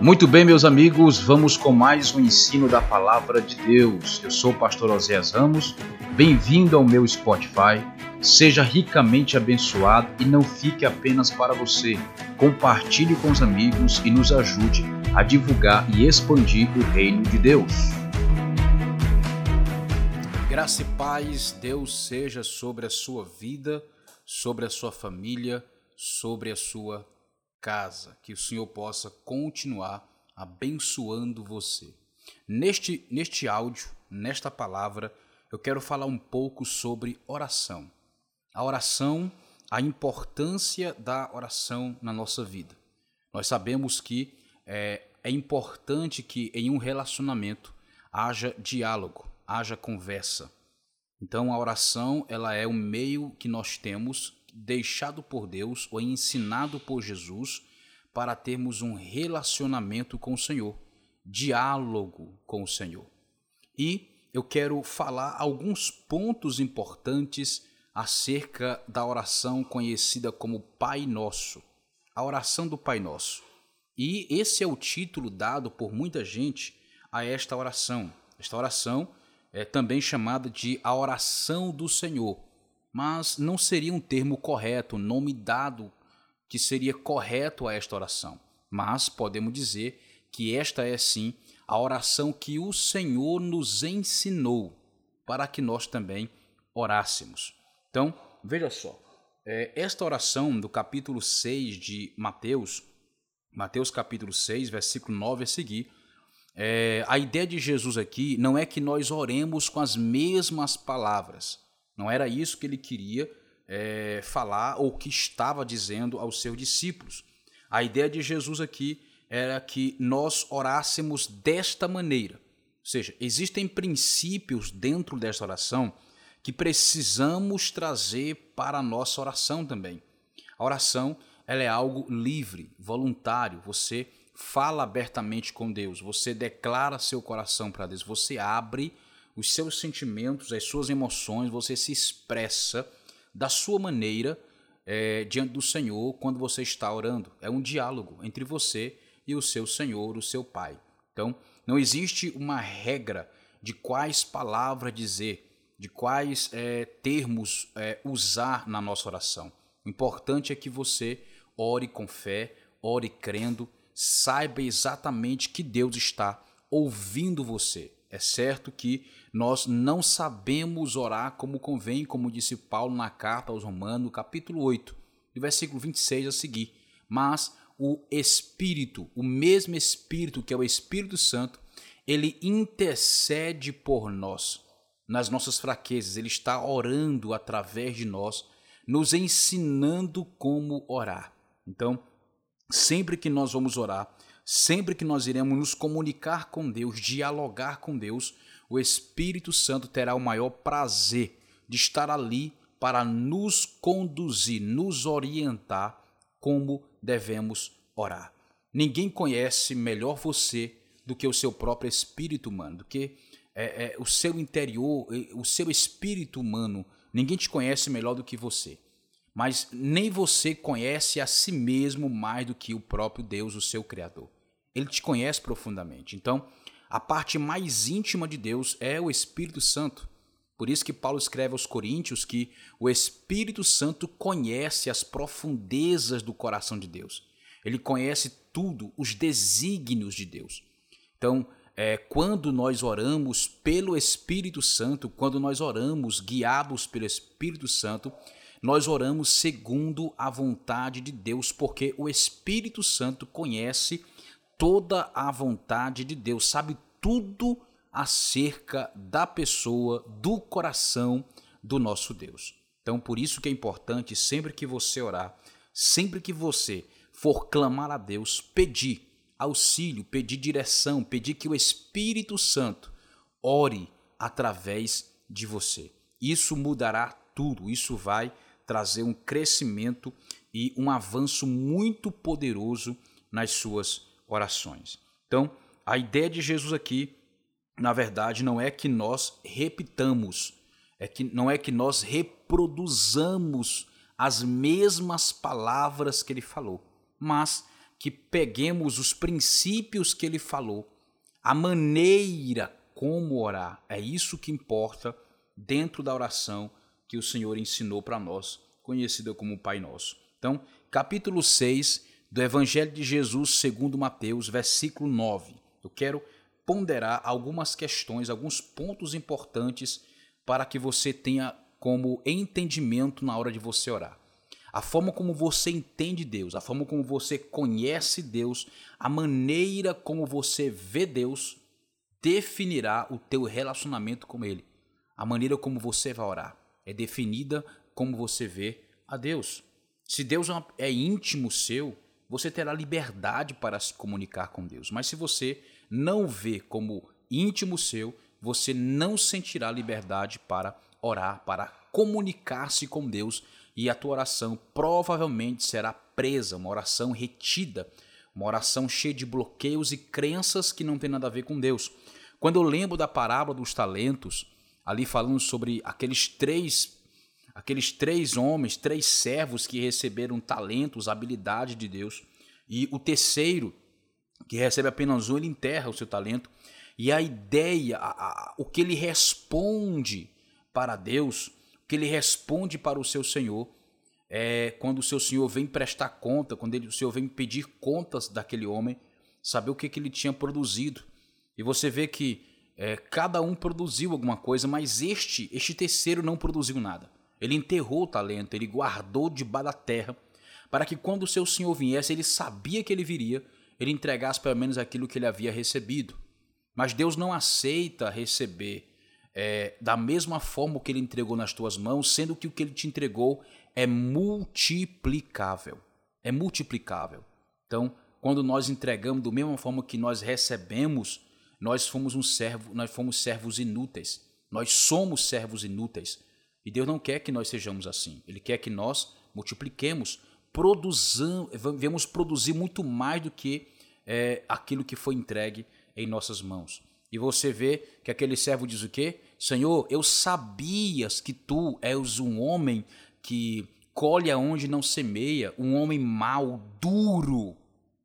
Muito bem, meus amigos, vamos com mais um ensino da palavra de Deus. Eu sou o pastor Oséias Ramos. Bem-vindo ao meu Spotify. Seja ricamente abençoado e não fique apenas para você. Compartilhe com os amigos e nos ajude a divulgar e expandir o reino de Deus. Graça e paz, Deus seja sobre a sua vida, sobre a sua família, sobre a sua casa, que o Senhor possa continuar abençoando você. Neste, neste áudio, nesta palavra, eu quero falar um pouco sobre oração. A oração, a importância da oração na nossa vida. Nós sabemos que é, é importante que em um relacionamento haja diálogo, haja conversa. Então a oração ela é o meio que nós temos deixado por Deus ou ensinado por Jesus para termos um relacionamento com o Senhor, diálogo com o Senhor. E eu quero falar alguns pontos importantes acerca da oração conhecida como Pai Nosso, a oração do Pai Nosso. E esse é o título dado por muita gente a esta oração. Esta oração é também chamada de a oração do Senhor mas não seria um termo correto, nome dado que seria correto a esta oração. Mas podemos dizer que esta é sim a oração que o Senhor nos ensinou para que nós também orássemos. Então, veja só, é, esta oração do capítulo 6 de Mateus, Mateus capítulo 6, versículo 9 a seguir, é, a ideia de Jesus aqui não é que nós oremos com as mesmas palavras, não era isso que ele queria é, falar ou que estava dizendo aos seus discípulos. A ideia de Jesus aqui era que nós orássemos desta maneira. Ou seja, existem princípios dentro desta oração que precisamos trazer para a nossa oração também. A oração ela é algo livre, voluntário. Você fala abertamente com Deus, você declara seu coração para Deus, você abre os seus sentimentos, as suas emoções, você se expressa da sua maneira é, diante do Senhor quando você está orando. É um diálogo entre você e o seu Senhor, o seu Pai. Então, não existe uma regra de quais palavras dizer, de quais é, termos é, usar na nossa oração. O importante é que você ore com fé, ore crendo, saiba exatamente que Deus está ouvindo você. É certo que nós não sabemos orar como convém, como disse Paulo na carta aos Romanos, capítulo 8, do versículo 26 a seguir. Mas o Espírito, o mesmo Espírito que é o Espírito Santo, ele intercede por nós nas nossas fraquezas, ele está orando através de nós, nos ensinando como orar. Então, sempre que nós vamos orar, Sempre que nós iremos nos comunicar com Deus, dialogar com Deus, o Espírito Santo terá o maior prazer de estar ali para nos conduzir, nos orientar como devemos orar. Ninguém conhece melhor você do que o seu próprio espírito humano, do que é, é, o seu interior, o seu espírito humano. Ninguém te conhece melhor do que você. Mas nem você conhece a si mesmo mais do que o próprio Deus, o seu Criador. Ele te conhece profundamente. Então, a parte mais íntima de Deus é o Espírito Santo. Por isso que Paulo escreve aos Coríntios que o Espírito Santo conhece as profundezas do coração de Deus. Ele conhece tudo, os desígnios de Deus. Então, é, quando nós oramos pelo Espírito Santo, quando nós oramos guiados pelo Espírito Santo, nós oramos segundo a vontade de Deus, porque o Espírito Santo conhece toda a vontade de Deus, sabe tudo acerca da pessoa, do coração do nosso Deus. Então, por isso que é importante sempre que você orar, sempre que você for clamar a Deus, pedir auxílio, pedir direção, pedir que o Espírito Santo ore através de você. Isso mudará tudo, isso vai trazer um crescimento e um avanço muito poderoso nas suas orações. Então, a ideia de Jesus aqui, na verdade, não é que nós repitamos, é que não é que nós reproduzamos as mesmas palavras que ele falou, mas que peguemos os princípios que ele falou, a maneira como orar. É isso que importa dentro da oração que o Senhor ensinou para nós, conhecida como Pai Nosso. Então, capítulo 6 do Evangelho de Jesus segundo Mateus, versículo 9. Eu quero ponderar algumas questões, alguns pontos importantes para que você tenha como entendimento na hora de você orar. A forma como você entende Deus, a forma como você conhece Deus, a maneira como você vê Deus definirá o teu relacionamento com ele. A maneira como você vai orar é definida como você vê a Deus. Se Deus é íntimo seu, você terá liberdade para se comunicar com Deus. Mas se você não vê como íntimo seu, você não sentirá liberdade para orar, para comunicar-se com Deus e a tua oração provavelmente será presa, uma oração retida, uma oração cheia de bloqueios e crenças que não tem nada a ver com Deus. Quando eu lembro da parábola dos talentos, ali falando sobre aqueles três aqueles três homens, três servos que receberam talentos, habilidade de Deus, e o terceiro, que recebe apenas um, ele enterra o seu talento. E a ideia, a, a, o que ele responde para Deus, o que ele responde para o seu Senhor, é quando o seu Senhor vem prestar conta, quando ele, o Senhor vem pedir contas daquele homem, saber o que, que ele tinha produzido. E você vê que é, cada um produziu alguma coisa, mas este, este terceiro não produziu nada. Ele enterrou o talento, ele guardou debaixo da terra, para que quando o seu senhor viesse, ele sabia que ele viria, ele entregasse pelo menos aquilo que ele havia recebido. Mas Deus não aceita receber é, da mesma forma que ele entregou nas tuas mãos, sendo que o que ele te entregou é multiplicável. É multiplicável. Então, quando nós entregamos da mesma forma que nós recebemos, nós fomos um servo, nós fomos servos inúteis. Nós somos servos inúteis. E Deus não quer que nós sejamos assim. Ele quer que nós multipliquemos, produzamos, vamos produzir muito mais do que é, aquilo que foi entregue em nossas mãos. E você vê que aquele servo diz o quê? Senhor, eu sabias que tu és um homem que colhe aonde não semeia, um homem mau, duro.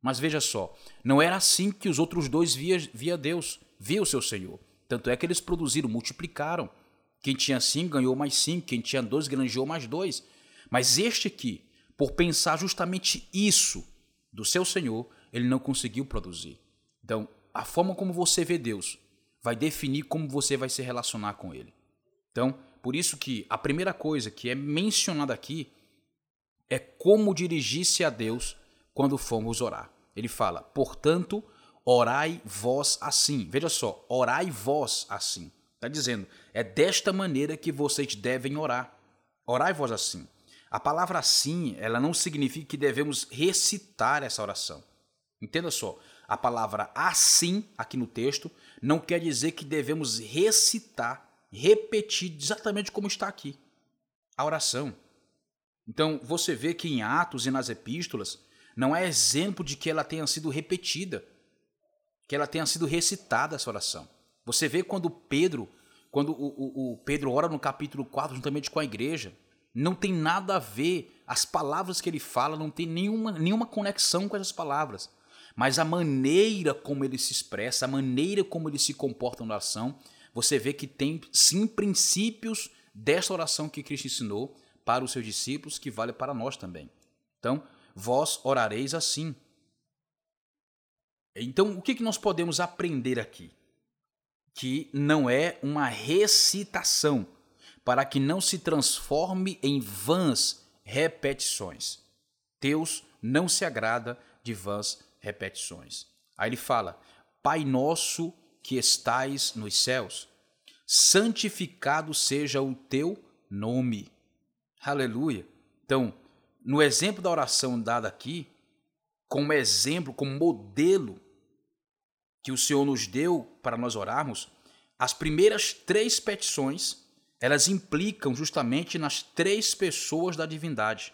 Mas veja só, não era assim que os outros dois via, via Deus, via o seu Senhor. Tanto é que eles produziram, multiplicaram. Quem tinha cinco ganhou mais cinco, quem tinha dois granjeou mais dois. Mas este aqui, por pensar justamente isso do seu Senhor, ele não conseguiu produzir. Então, a forma como você vê Deus vai definir como você vai se relacionar com Ele. Então, por isso que a primeira coisa que é mencionada aqui é como dirigir-se a Deus quando formos orar. Ele fala, portanto, orai vós assim. Veja só, orai vós assim. Está dizendo, é desta maneira que vocês devem orar. Orai vós assim. A palavra assim, ela não significa que devemos recitar essa oração. Entenda só, a palavra assim, aqui no texto, não quer dizer que devemos recitar, repetir exatamente como está aqui a oração. Então, você vê que em Atos e nas epístolas, não é exemplo de que ela tenha sido repetida, que ela tenha sido recitada essa oração. Você vê quando Pedro, quando o, o, o, Pedro ora no capítulo 4, juntamente com a igreja, não tem nada a ver, as palavras que ele fala não tem nenhuma, nenhuma conexão com essas palavras. Mas a maneira como ele se expressa, a maneira como ele se comporta na oração, você vê que tem sim princípios desta oração que Cristo ensinou para os seus discípulos, que vale para nós também. Então, vós orareis assim. Então, o que nós podemos aprender aqui? Que não é uma recitação, para que não se transforme em vãs repetições. Deus não se agrada de vãs repetições. Aí ele fala: Pai nosso que estais nos céus, santificado seja o teu nome. Aleluia. Então, no exemplo da oração dada aqui, como exemplo, como modelo que o Senhor nos deu para nós orarmos, as primeiras três petições, elas implicam justamente nas três pessoas da divindade.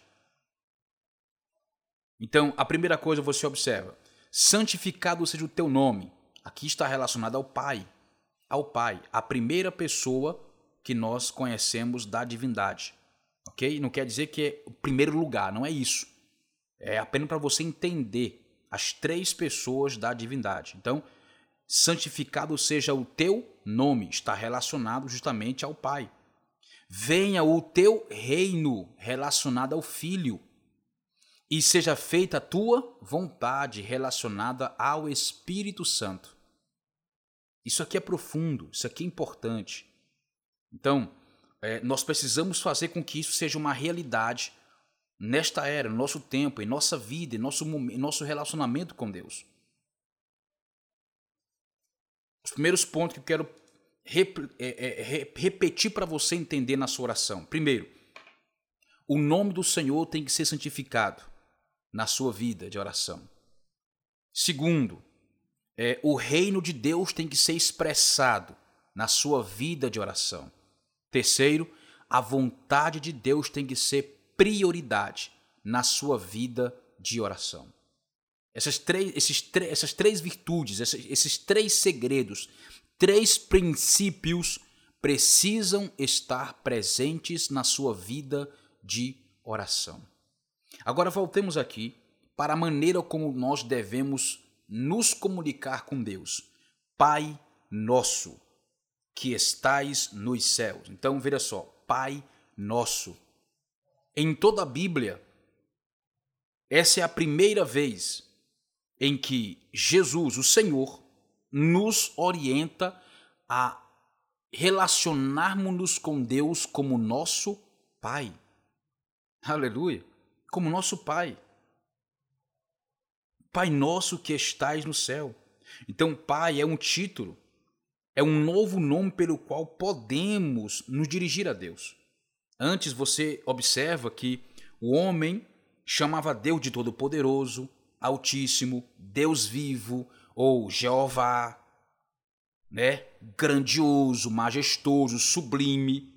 Então, a primeira coisa você observa: santificado seja o teu nome. Aqui está relacionado ao Pai. Ao Pai, a primeira pessoa que nós conhecemos da divindade. Ok? Não quer dizer que é o primeiro lugar, não é isso. É apenas para você entender as três pessoas da divindade. Então, santificado seja o teu nome, está relacionado justamente ao Pai. Venha o teu reino, relacionado ao Filho. E seja feita a tua vontade, relacionada ao Espírito Santo. Isso aqui é profundo, isso aqui é importante. Então, é, nós precisamos fazer com que isso seja uma realidade nesta era, no nosso tempo, em nossa vida, em nosso, em nosso relacionamento com Deus. Os primeiros pontos que eu quero rep, é, é, repetir para você entender na sua oração. Primeiro, o nome do Senhor tem que ser santificado na sua vida de oração. Segundo, é, o reino de Deus tem que ser expressado na sua vida de oração. Terceiro, a vontade de Deus tem que ser prioridade na sua vida de oração. Essas três, esses, essas três virtudes, esses, esses três segredos, três princípios precisam estar presentes na sua vida de oração. Agora voltemos aqui para a maneira como nós devemos nos comunicar com Deus. Pai nosso, que estais nos céus. Então, veja só, Pai nosso. Em toda a Bíblia, essa é a primeira vez em que Jesus, o Senhor, nos orienta a relacionarmos-nos com Deus como nosso Pai. Aleluia! Como nosso Pai. Pai nosso que estais no céu. Então, Pai é um título, é um novo nome pelo qual podemos nos dirigir a Deus. Antes você observa que o homem chamava Deus de Todo-Poderoso, Altíssimo, Deus vivo ou Jeová, né? Grandioso, majestoso, sublime.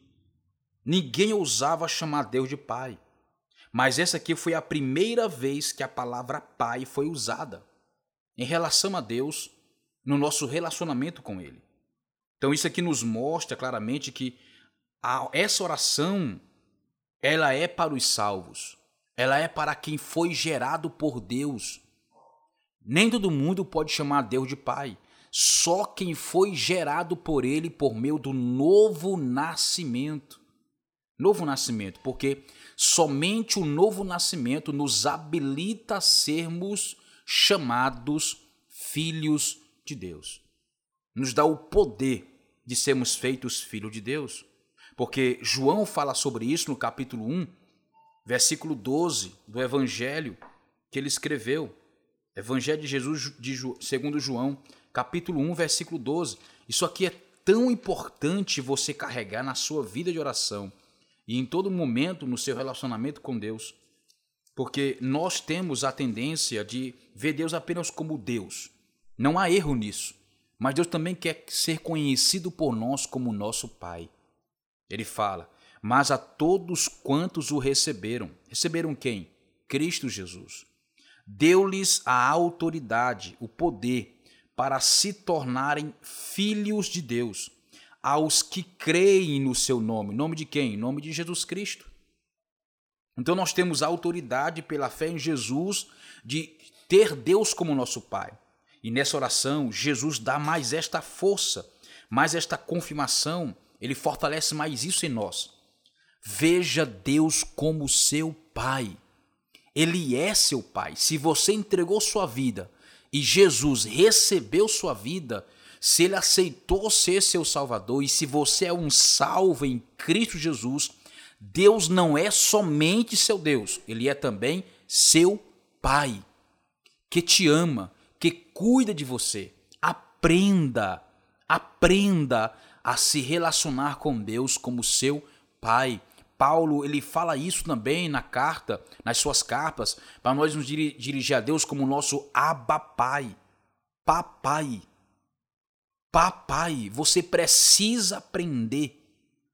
Ninguém ousava chamar Deus de Pai. Mas essa aqui foi a primeira vez que a palavra pai foi usada em relação a Deus no nosso relacionamento com Ele. Então isso aqui nos mostra claramente que a, essa oração ela é para os salvos, ela é para quem foi gerado por Deus. Nem todo mundo pode chamar Deus de Pai. Só quem foi gerado por Ele por meio do novo nascimento. Novo nascimento, porque Somente o novo nascimento nos habilita a sermos chamados filhos de Deus. Nos dá o poder de sermos feitos filhos de Deus. Porque João fala sobre isso no capítulo 1, versículo 12 do Evangelho que ele escreveu. Evangelho de Jesus de, segundo João, capítulo 1, versículo 12. Isso aqui é tão importante você carregar na sua vida de oração e em todo momento no seu relacionamento com Deus. Porque nós temos a tendência de ver Deus apenas como Deus. Não há erro nisso. Mas Deus também quer ser conhecido por nós como nosso Pai. Ele fala: Mas a todos quantos o receberam, receberam quem? Cristo Jesus. Deu-lhes a autoridade, o poder, para se tornarem filhos de Deus aos que creem no seu nome. Nome de quem? Nome de Jesus Cristo. Então nós temos a autoridade pela fé em Jesus de ter Deus como nosso Pai. E nessa oração, Jesus dá mais esta força, mais esta confirmação, ele fortalece mais isso em nós. Veja Deus como seu Pai. Ele é seu Pai. Se você entregou sua vida e Jesus recebeu sua vida, se ele aceitou ser seu Salvador e se você é um salvo em Cristo Jesus, Deus não é somente seu Deus, ele é também seu Pai, que te ama, que cuida de você. Aprenda, aprenda a se relacionar com Deus como seu Pai. Paulo, ele fala isso também na carta, nas suas cartas, para nós nos dirigir a Deus como nosso Abba Pai, Papai. Papai, você precisa aprender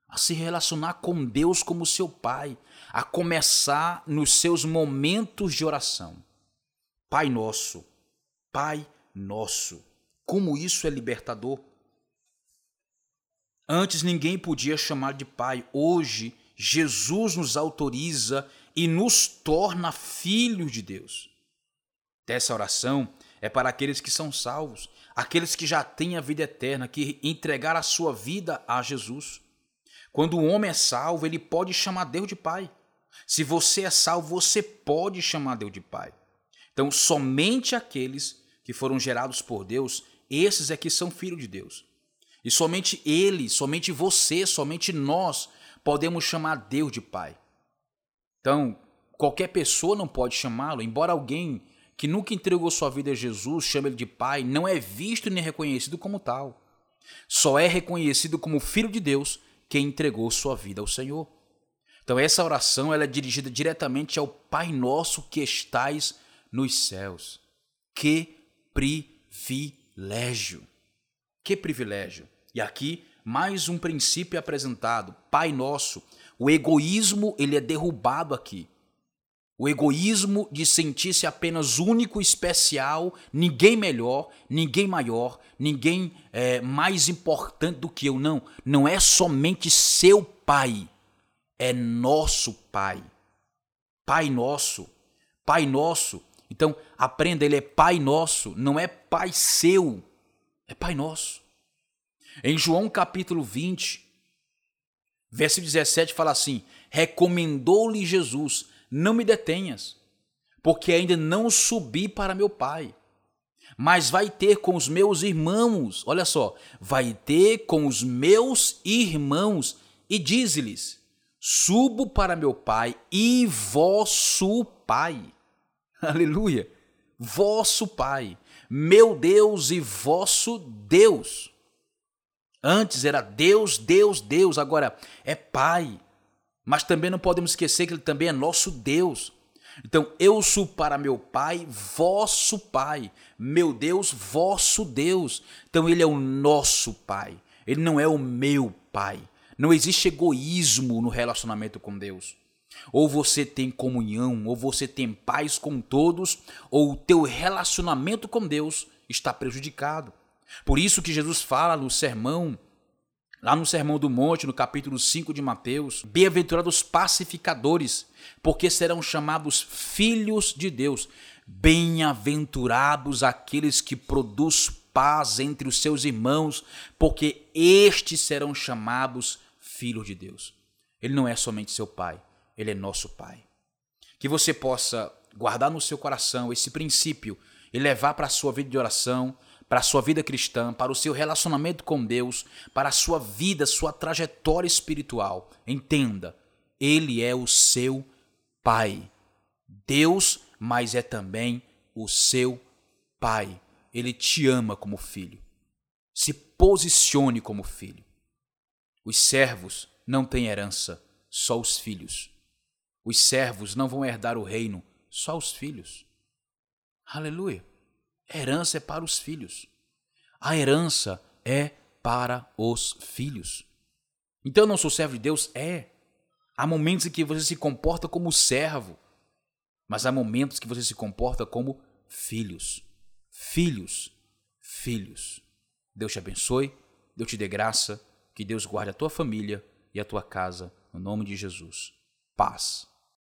a se relacionar com Deus como seu pai, a começar nos seus momentos de oração. Pai nosso, Pai nosso, como isso é libertador. Antes ninguém podia chamar de pai, hoje Jesus nos autoriza e nos torna filhos de Deus. dessa oração é para aqueles que são salvos, aqueles que já têm a vida eterna, que entregaram a sua vida a Jesus. Quando o homem é salvo, ele pode chamar Deus de Pai. Se você é salvo, você pode chamar Deus de Pai. Então, somente aqueles que foram gerados por Deus, esses é que são filhos de Deus. E somente ele, somente você, somente nós podemos chamar Deus de Pai. Então, qualquer pessoa não pode chamá-lo, embora alguém que nunca entregou sua vida a Jesus chame ele de Pai, não é visto nem reconhecido como tal. Só é reconhecido como filho de Deus quem entregou sua vida ao Senhor. Então essa oração ela é dirigida diretamente ao Pai Nosso que estais nos céus. Que privilégio! Que privilégio! E aqui mais um princípio é apresentado, Pai Nosso. O egoísmo ele é derrubado aqui. O egoísmo de sentir-se apenas único, especial, ninguém melhor, ninguém maior, ninguém é, mais importante do que eu. Não, não é somente seu pai, é nosso pai. Pai nosso, pai nosso. Então aprenda, ele é pai nosso, não é pai seu, é pai nosso. Em João capítulo 20, verso 17 fala assim: recomendou-lhe Jesus não me detenhas, porque ainda não subi para meu Pai. Mas vai ter com os meus irmãos, olha só, vai ter com os meus irmãos e diz-lhes: Subo para meu Pai e vosso Pai. Aleluia! Vosso Pai, meu Deus e vosso Deus. Antes era Deus, Deus, Deus, agora é Pai. Mas também não podemos esquecer que Ele também é nosso Deus. Então, eu sou para meu Pai, vosso Pai. Meu Deus, vosso Deus. Então, Ele é o nosso Pai. Ele não é o meu Pai. Não existe egoísmo no relacionamento com Deus. Ou você tem comunhão, ou você tem paz com todos, ou o teu relacionamento com Deus está prejudicado. Por isso que Jesus fala no sermão Lá no Sermão do Monte, no capítulo 5 de Mateus, bem-aventurados pacificadores, porque serão chamados filhos de Deus. Bem-aventurados aqueles que produzem paz entre os seus irmãos, porque estes serão chamados filhos de Deus. Ele não é somente seu pai, ele é nosso pai. Que você possa guardar no seu coração esse princípio e levar para a sua vida de oração, para a sua vida cristã, para o seu relacionamento com Deus, para a sua vida, sua trajetória espiritual. Entenda, Ele é o seu Pai. Deus, mas é também o seu Pai. Ele te ama como filho. Se posicione como filho. Os servos não têm herança, só os filhos. Os servos não vão herdar o reino, só os filhos. Aleluia. A herança é para os filhos. A herança é para os filhos. Então eu não sou servo de Deus? É. Há momentos em que você se comporta como servo, mas há momentos que você se comporta como filhos. Filhos, filhos. Deus te abençoe, Deus te dê graça, que Deus guarde a tua família e a tua casa, no nome de Jesus. Paz.